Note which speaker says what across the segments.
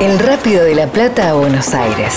Speaker 1: El Rápido de la Plata a Buenos Aires.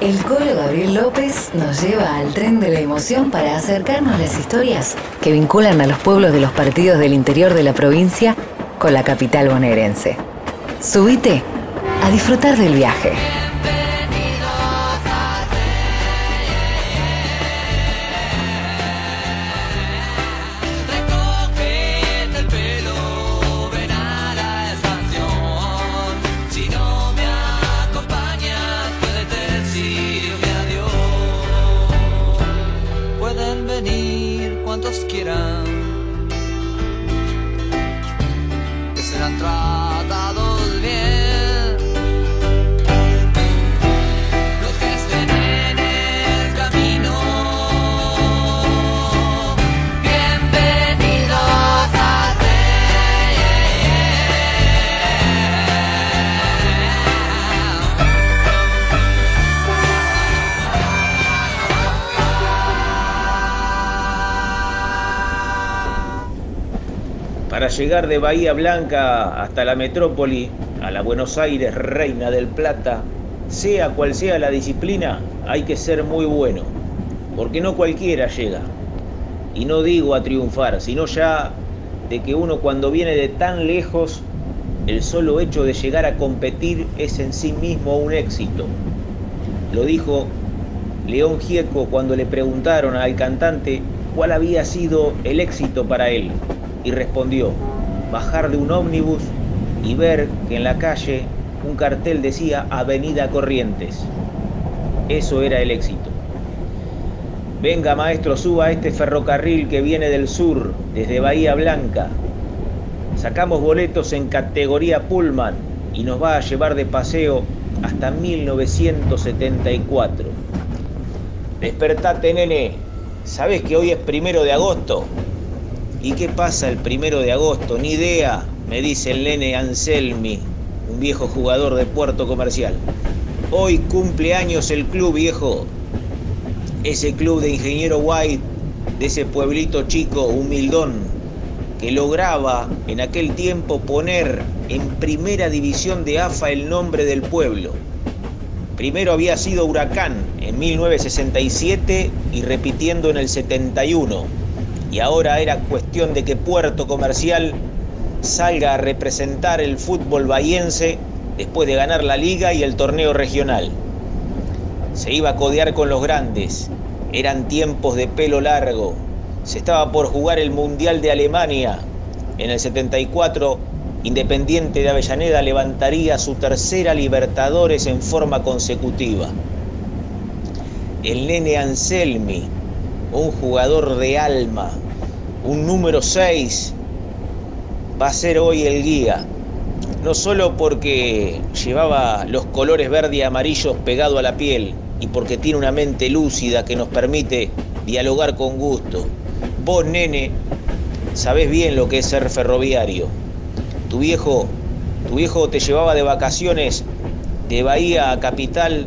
Speaker 1: El Colo Gabriel López nos lleva al tren de la emoción para acercarnos las historias que vinculan a los pueblos de los partidos del interior de la provincia con la capital bonaerense. Subite a disfrutar del viaje.
Speaker 2: Llegar de Bahía Blanca hasta la metrópoli, a la Buenos Aires, reina del Plata, sea cual sea la disciplina, hay que ser muy bueno, porque no cualquiera llega. Y no digo a triunfar, sino ya de que uno cuando viene de tan lejos, el solo hecho de llegar a competir es en sí mismo un éxito. Lo dijo León Gieco cuando le preguntaron al cantante cuál había sido el éxito para él y respondió, bajar de un ómnibus y ver que en la calle un cartel decía Avenida Corrientes. Eso era el éxito. Venga maestro, suba a este ferrocarril que viene del sur, desde Bahía Blanca. Sacamos boletos en categoría Pullman y nos va a llevar de paseo hasta 1974. Despertate, nene. ¿Sabes que hoy es primero de agosto? ¿Y qué pasa el primero de agosto? Ni idea, me dice el Anselmi, un viejo jugador de Puerto Comercial. Hoy cumple años el club viejo. Ese club de Ingeniero White, de ese pueblito chico, humildón, que lograba en aquel tiempo poner en primera división de AFA el nombre del pueblo. Primero había sido Huracán en 1967 y repitiendo en el 71 y ahora era cuestión de que Puerto Comercial salga a representar el fútbol bahiense después de ganar la liga y el torneo regional. Se iba a codear con los grandes, eran tiempos de pelo largo, se estaba por jugar el Mundial de Alemania. En el 74, Independiente de Avellaneda levantaría su tercera Libertadores en forma consecutiva. El nene Anselmi, un jugador de alma, un número 6, va a ser hoy el guía. No solo porque llevaba los colores verde y amarillos pegado a la piel y porque tiene una mente lúcida que nos permite dialogar con gusto. Vos, nene, sabés bien lo que es ser ferroviario. Tu viejo, tu viejo te llevaba de vacaciones de Bahía a Capital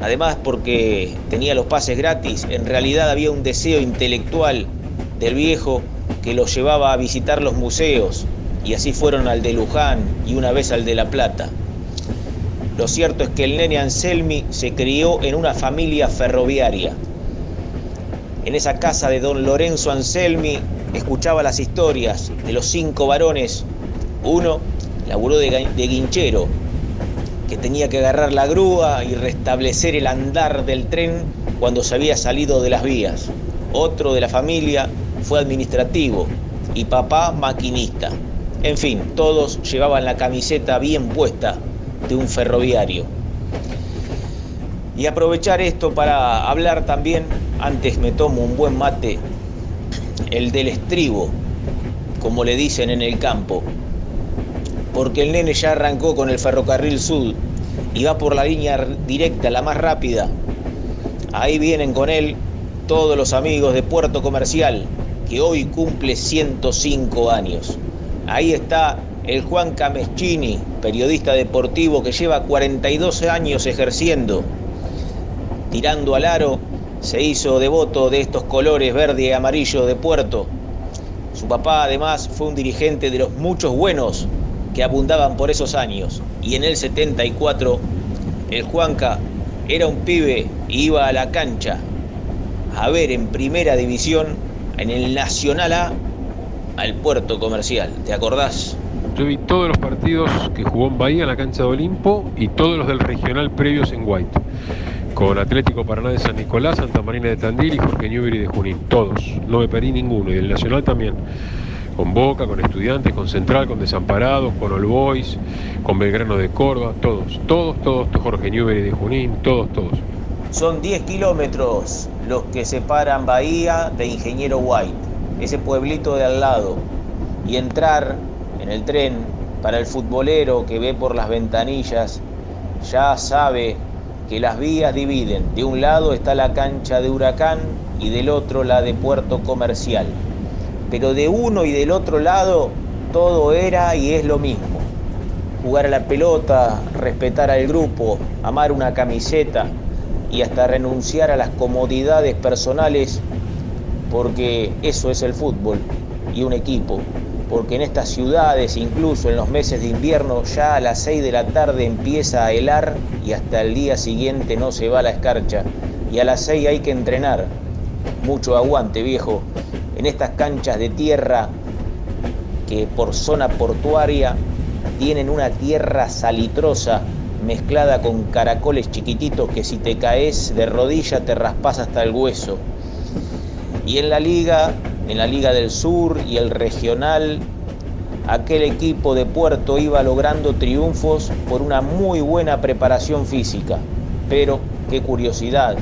Speaker 2: Además, porque tenía los pases gratis, en realidad había un deseo intelectual del viejo que los llevaba a visitar los museos, y así fueron al de Luján y una vez al de La Plata. Lo cierto es que el nene Anselmi se crió en una familia ferroviaria. En esa casa de don Lorenzo Anselmi escuchaba las historias de los cinco varones. Uno laburó de, de guinchero, que tenía que agarrar la grúa y restablecer el andar del tren cuando se había salido de las vías. Otro de la familia fue administrativo y papá maquinista. En fin, todos llevaban la camiseta bien puesta de un ferroviario. Y aprovechar esto para hablar también, antes me tomo un buen mate, el del estribo, como le dicen en el campo, porque el nene ya arrancó con el ferrocarril sur y va por la línea directa, la más rápida. Ahí vienen con él todos los amigos de Puerto Comercial, que hoy cumple 105 años. Ahí está el Juan Cameschini, periodista deportivo que lleva 42 años ejerciendo. Tirando al aro, se hizo devoto de estos colores verde y amarillo de Puerto. Su papá además fue un dirigente de los muchos buenos que abundaban por esos años. Y en el 74, el Juanca era un pibe iba a la cancha a ver en primera división, en el Nacional A, al puerto comercial. ¿Te acordás?
Speaker 3: Yo vi todos los partidos que jugó en Bahía en la cancha de Olimpo y todos los del regional previos en White. Con Atlético Paraná de San Nicolás, Santa Marina de Tandil y Jorge Newbery de Junín. Todos. No me perdí ninguno. Y el Nacional también. Con Boca, con Estudiantes, con Central, con Desamparados, con All Boys, con Belgrano de Córdoba. Todos. Todos, todos. Jorge Newbery de Junín. Todos, todos.
Speaker 2: Son 10 kilómetros los que separan Bahía de Ingeniero White, ese pueblito de al lado. Y entrar en el tren para el futbolero que ve por las ventanillas ya sabe que las vías dividen. De un lado está la cancha de Huracán y del otro la de Puerto Comercial. Pero de uno y del otro lado todo era y es lo mismo. Jugar a la pelota, respetar al grupo, amar una camiseta y hasta renunciar a las comodidades personales porque eso es el fútbol y un equipo porque en estas ciudades, incluso en los meses de invierno, ya a las 6 de la tarde empieza a helar y hasta el día siguiente no se va la escarcha. Y a las 6 hay que entrenar. Mucho aguante, viejo. En estas canchas de tierra que por zona portuaria tienen una tierra salitrosa mezclada con caracoles chiquititos que si te caes de rodilla te raspas hasta el hueso. Y en la liga en la Liga del Sur y el regional, aquel equipo de Puerto iba logrando triunfos por una muy buena preparación física. Pero, qué curiosidad,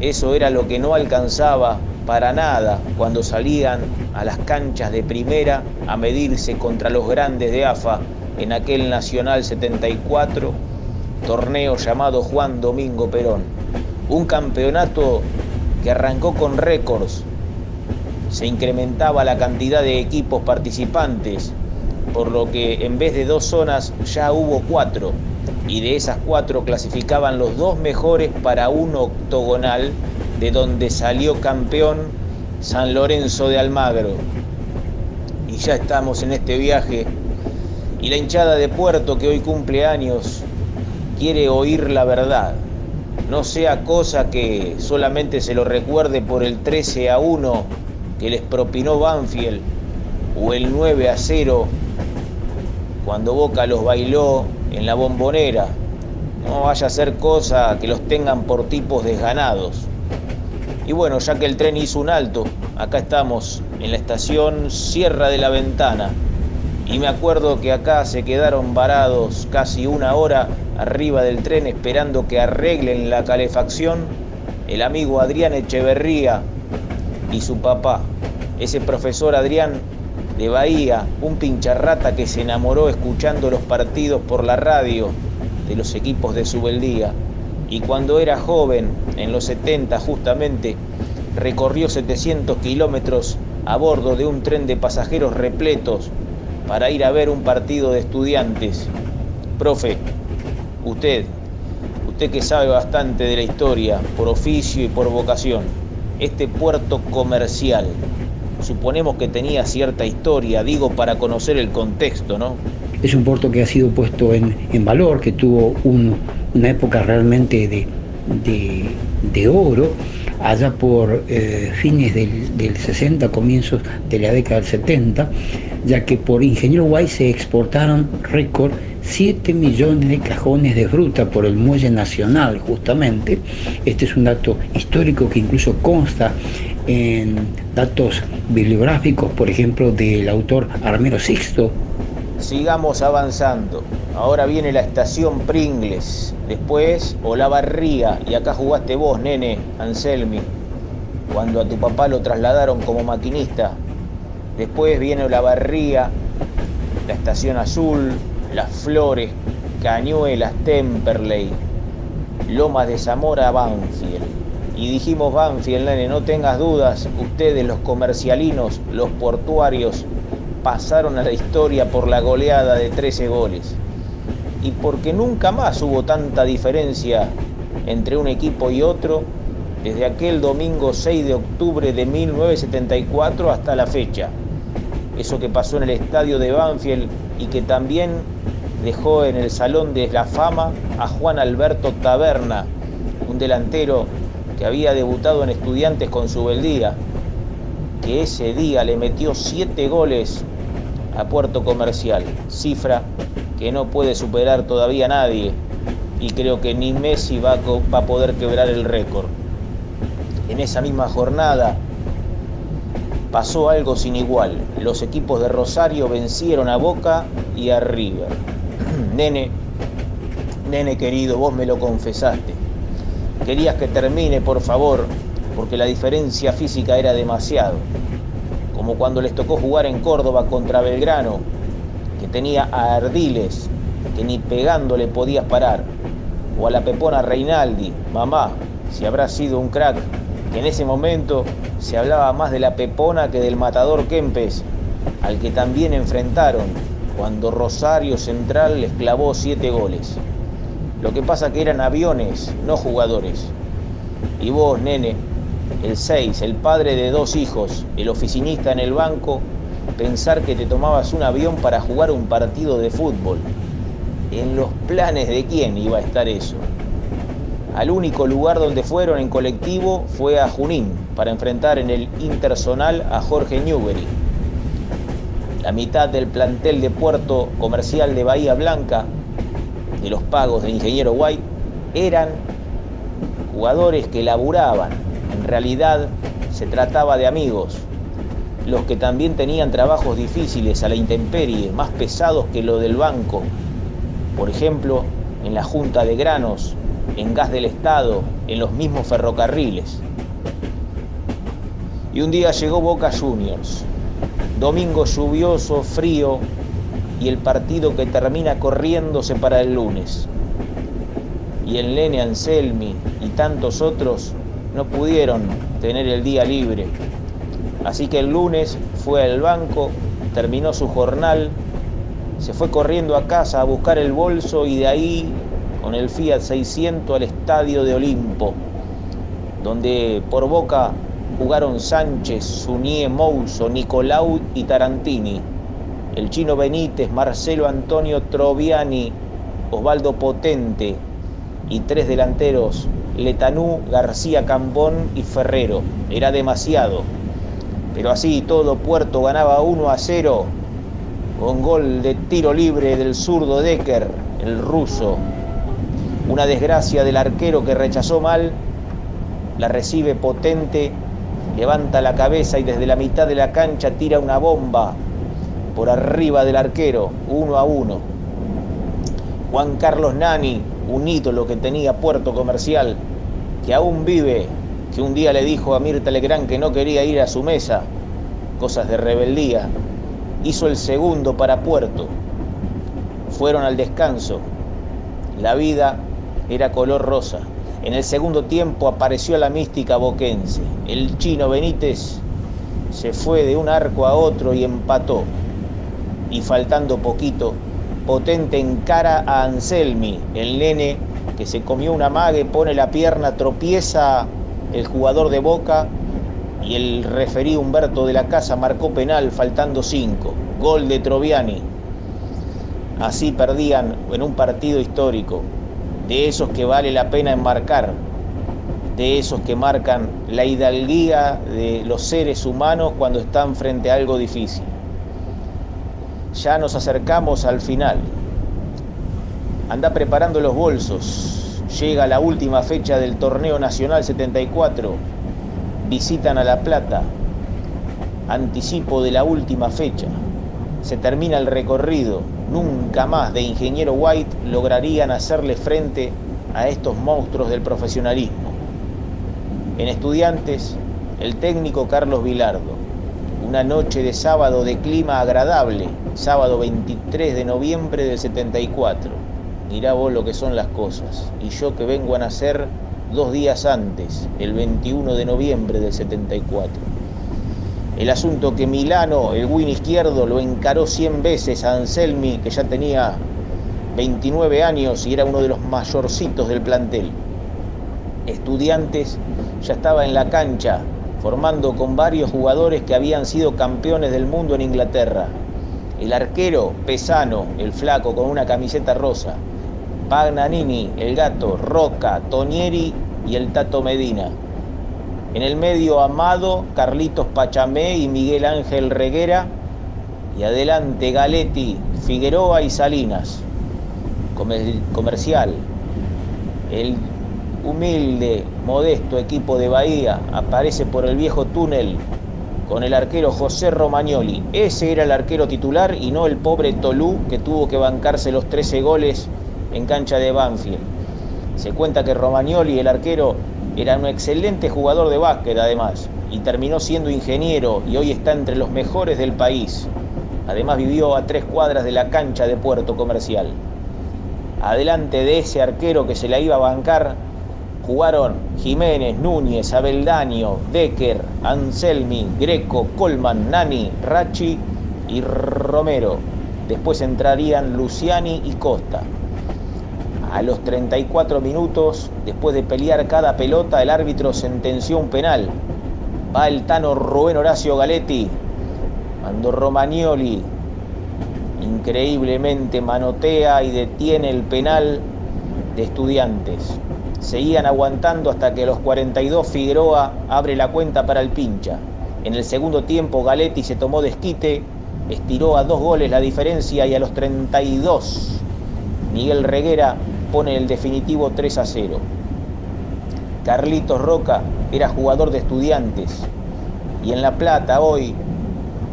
Speaker 2: eso era lo que no alcanzaba para nada cuando salían a las canchas de primera a medirse contra los grandes de AFA en aquel Nacional 74, torneo llamado Juan Domingo Perón. Un campeonato que arrancó con récords se incrementaba la cantidad de equipos participantes, por lo que en vez de dos zonas ya hubo cuatro, y de esas cuatro clasificaban los dos mejores para un octogonal, de donde salió campeón San Lorenzo de Almagro. Y ya estamos en este viaje, y la hinchada de Puerto que hoy cumple años quiere oír la verdad. No sea cosa que solamente se lo recuerde por el 13 a 1 que les propinó Banfield o el 9 a 0 cuando Boca los bailó en la bombonera. No vaya a ser cosa que los tengan por tipos desganados. Y bueno, ya que el tren hizo un alto, acá estamos en la estación Sierra de la Ventana. Y me acuerdo que acá se quedaron varados casi una hora arriba del tren esperando que arreglen la calefacción el amigo Adrián Echeverría, y su papá, ese profesor Adrián de Bahía, un pincharrata que se enamoró escuchando los partidos por la radio de los equipos de Subeldía. Y cuando era joven, en los 70 justamente, recorrió 700 kilómetros a bordo de un tren de pasajeros repletos para ir a ver un partido de estudiantes. Profe, usted, usted que sabe bastante de la historia, por oficio y por vocación, este puerto comercial. Suponemos que tenía cierta historia, digo, para conocer el contexto, ¿no?
Speaker 4: Es un puerto que ha sido puesto en, valor, que tuvo una época realmente de, oro, allá por eh, fines del, 60, comienzos de la década del 70, ya que por Ingeniero Guay se exportaron récord 7 millones de cajones de fruta por el muelle nacional justamente. Este es un dato histórico que incluso consta en datos bibliográficos, por ejemplo, del autor Armero Sixto.
Speaker 2: Sigamos avanzando. Ahora viene la estación Pringles, después Olavarría, y acá jugaste vos, nene, Anselmi, cuando a tu papá lo trasladaron como maquinista. Después viene Olavarría, la estación Azul, las Flores, Cañuelas, Temperley, Lomas de Zamora, Banfield. Y dijimos, Banfield, nene, no tengas dudas, ustedes los comercialinos, los portuarios, pasaron a la historia por la goleada de 13 goles. Y porque nunca más hubo tanta diferencia entre un equipo y otro desde aquel domingo 6 de octubre de 1974 hasta la fecha. eso que pasó en el estadio de Banfield y que también dejó en el Salón de la Fama a Juan Alberto Taberna, un delantero que había debutado en Estudiantes con su beldía, que ese día le metió siete goles a Puerto Comercial, cifra que no puede superar todavía nadie y creo que ni Messi va a, poder quebrar el récord. En esa misma jornada pasó algo sin igual. Los equipos de Rosario vencieron a Boca y a River. nene, nene querido, vos me lo confesaste. Querías que termine, por favor, porque la diferencia física era demasiado como cuando les tocó jugar en Córdoba contra Belgrano, que tenía a Ardiles, que ni pegándole podías parar, o a la Pepona Reinaldi, mamá, si habrá sido un crack, que en ese momento se hablaba más de la Pepona que del matador Kempes, al que también enfrentaron cuando Rosario Central les clavó siete goles. Lo que pasa que eran aviones, no jugadores. Y vos, nene, el 6, el padre de dos hijos, el oficinista en el banco, pensar que te tomabas un avión para jugar un partido de fútbol. ¿En los planes de quién iba a estar eso? Al único lugar donde fueron en colectivo fue a Junín, para enfrentar en el Intersonal a Jorge Newbery. La mitad del plantel de puerto comercial de Bahía Blanca, de los pagos de Ingeniero White, eran jugadores que laburaban, realidad se trataba de amigos, los que también tenían trabajos difíciles a la intemperie, más pesados que lo del banco. Por ejemplo, en la Junta de Granos, en Gas del Estado, en los mismos ferrocarriles. Y un día llegó Boca Juniors. Domingo lluvioso, frío y el partido que termina corriéndose para el lunes. Y el Nene Anselmi y tantos otros no pudieron tener el día libre. Así que el lunes fue al banco, terminó su jornal, se fue corriendo a casa a buscar el bolso y de ahí con el Fiat 600 al estadio de Olimpo, donde por boca jugaron Sánchez, Sunie Mouso, Nicolau y Tarantini, el chino Benítez, Marcelo Antonio Troviani, Osvaldo Potente y tres delanteros Letanú, García Cambón y Ferrero. Era demasiado. Pero así todo Puerto ganaba 1 a 0 con gol de tiro libre del zurdo Decker, el ruso. Una desgracia del arquero que rechazó mal, la recibe potente, levanta la cabeza y desde la mitad de la cancha tira una bomba por arriba del arquero, 1 a 1. Juan Carlos Nani, un ídolo que tenía Puerto Comercial, que aún vive, que un día le dijo a Mirta Legrand que no quería ir a su mesa, cosas de rebeldía, hizo el segundo para Puerto. Fueron al descanso. La vida era color rosa. En el segundo tiempo apareció la mística boquense. El chino Benítez se fue de un arco a otro y empató. Y faltando poquito, potente en cara a Anselmi, el nene que se comió una mague, pone la pierna, tropieza el jugador de Boca y el referí Humberto de la Casa marcó penal faltando cinco. Gol de Troviani. Así perdían en un partido histórico, de esos que vale la pena enmarcar, de esos que marcan la hidalguía de los seres humanos cuando están frente a algo difícil. Ya nos acercamos al final. Anda preparando los bolsos. Llega la última fecha del torneo nacional 74. Visitan a La Plata. Anticipo de la última fecha. Se termina el recorrido. Nunca más de Ingeniero White lograrían hacerle frente a estos monstruos del profesionalismo. En estudiantes, el técnico Carlos Vilardo. Una noche de sábado de clima agradable, sábado 23 de noviembre del 74 mirá vos lo que son las cosas. Y yo que vengo a nacer dos días antes, el 21 de noviembre del 74. El asunto que Milano, el win izquierdo, lo encaró 100 veces a Anselmi, que ya tenía 29 años y era uno de los mayorcitos del plantel. Estudiantes ya estaba en la cancha formando con varios jugadores que habían sido campeones del mundo en Inglaterra. El arquero Pesano, el flaco con una camiseta rosa. Pagnanini, el gato, Roca, Tonieri y el Tato Medina. En el medio Amado, Carlitos Pachamé y Miguel Ángel Reguera. Y adelante Galetti, Figueroa y Salinas. Comer- comercial. El humilde, modesto equipo de Bahía aparece por el viejo túnel con el arquero José Romagnoli. Ese era el arquero titular y no el pobre Tolú que tuvo que bancarse los 13 goles en cancha de Banfield. Se cuenta que Romagnoli, el arquero, era un excelente jugador de básquet además y terminó siendo ingeniero y hoy está entre los mejores del país. Además vivió a tres cuadras de la cancha de Puerto Comercial. Adelante de ese arquero que se la iba a bancar, jugaron Jiménez, Núñez, Abeldaño, Decker, Anselmi, Greco, Colman, Nani, Rachi y Romero. Después entrarían Luciani y Costa. A los 34 minutos, después de pelear cada pelota, el árbitro sentenció un penal. Va el tano Rubén Horacio Galetti, mandó Romagnoli, increíblemente manotea y detiene el penal de estudiantes. Seguían aguantando hasta que a los 42 Figueroa abre la cuenta para el pincha. En el segundo tiempo Galetti se tomó desquite, estiró a dos goles la diferencia y a los 32 Miguel Reguera pone el definitivo 3 a 0. Carlitos Roca era jugador de estudiantes y en La Plata hoy,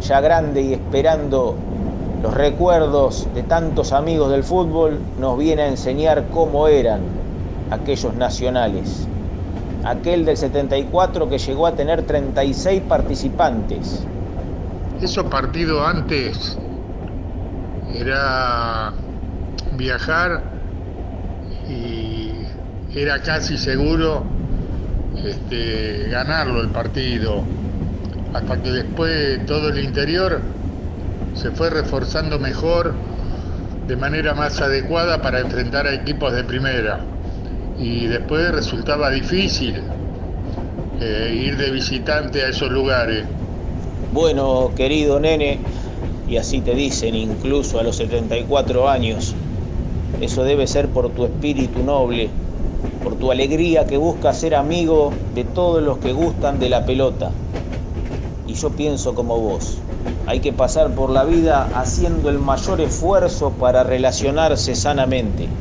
Speaker 2: ya grande y esperando los recuerdos de tantos amigos del fútbol, nos viene a enseñar cómo eran aquellos nacionales. Aquel del 74 que llegó a tener 36 participantes.
Speaker 5: Esos partidos antes era viajar y era casi seguro este, ganarlo el partido, hasta que después todo el interior se fue reforzando mejor, de manera más adecuada para enfrentar a equipos de primera. Y después resultaba difícil eh, ir de visitante a esos lugares.
Speaker 2: Bueno, querido nene, y así te dicen incluso a los 74 años, eso debe ser por tu espíritu noble, por tu alegría que busca ser amigo de todos los que gustan de la pelota. Y yo pienso como vos, hay que pasar por la vida haciendo el mayor esfuerzo para relacionarse sanamente.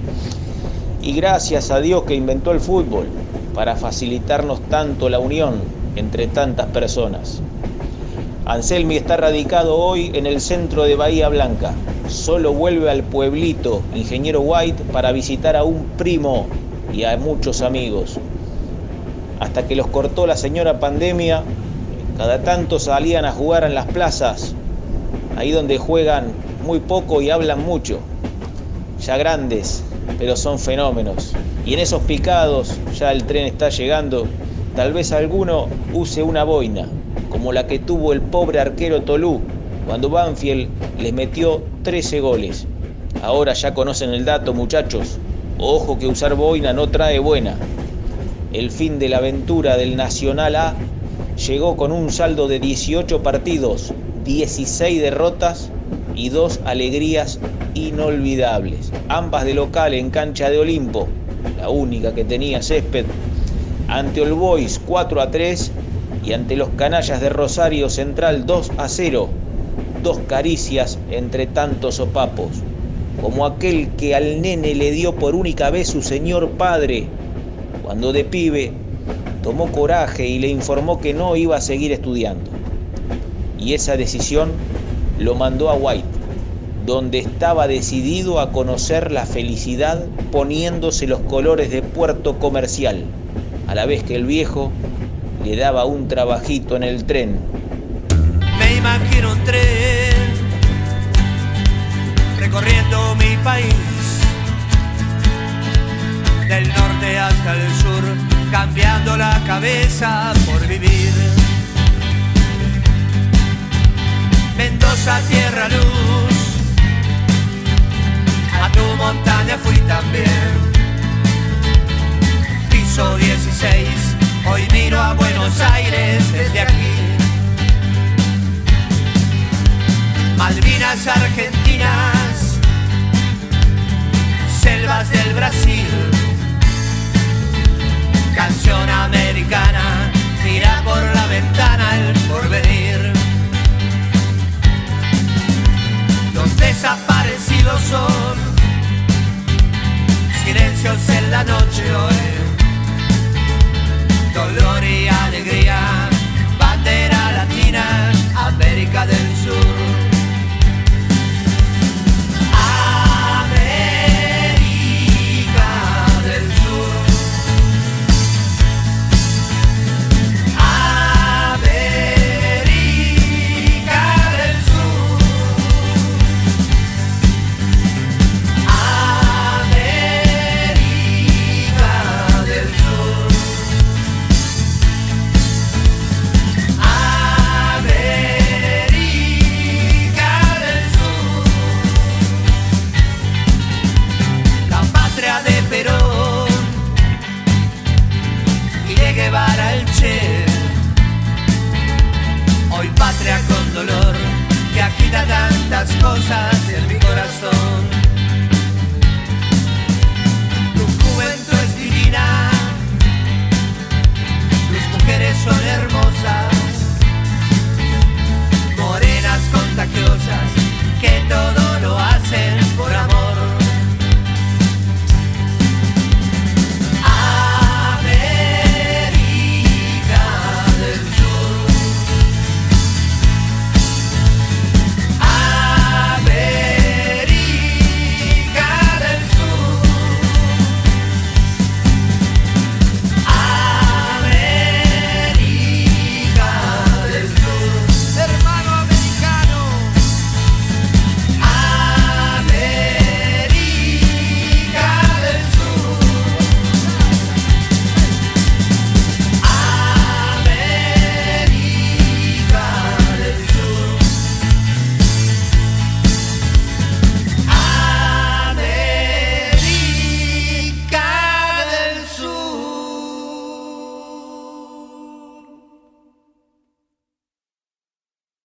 Speaker 2: Y gracias a Dios que inventó el fútbol para facilitarnos tanto la unión entre tantas personas. Anselmi está radicado hoy en el centro de Bahía Blanca. Solo vuelve al pueblito Ingeniero White para visitar a un primo y a muchos amigos. Hasta que los cortó la señora pandemia, cada tanto salían a jugar en las plazas, ahí donde juegan muy poco y hablan mucho. Ya grandes, pero son fenómenos. Y en esos picados, ya el tren está llegando, tal vez alguno use una boina, como la que tuvo el pobre arquero Tolú, cuando Banfield les metió 13 goles. Ahora ya conocen el dato, muchachos. Ojo que usar boina no trae buena. El fin de la aventura del Nacional A llegó con un saldo de 18 partidos, 16 derrotas y dos alegrías inolvidables. Ambas de local en cancha de Olimpo, la única que tenía césped, ante All Boys 4 a 3 y ante los canallas de Rosario Central 2 a 0. Dos caricias entre tantos sopapos, como aquel que al nene le dio por única vez su señor padre, cuando de pibe tomó coraje y le informó que no iba a seguir estudiando. Y esa decisión lo mandó a White, donde estaba decidido a conocer la felicidad poniéndose los colores de puerto comercial, a la vez que el viejo le daba un trabajito en el tren.
Speaker 6: Me imagino un tren recorriendo mi país, del norte hasta el sur, cambiando la cabeza por vivir. Mendoza, tierra, luz, montaña fui también. Piso 16, Hoy miro a Buenos Aires desde aquí. Malvinas Argentinas, selvas del Brasil, canción americana, mira por la ventana el porvenir. Los desaparecidos son silencios en la noche hoy, Hoy patria con dolor que agita tantas cosas en mi corazón. Tu juventud es divina, tus mujeres son hermosas, morenas contagiosas que todo lo hacen por amor.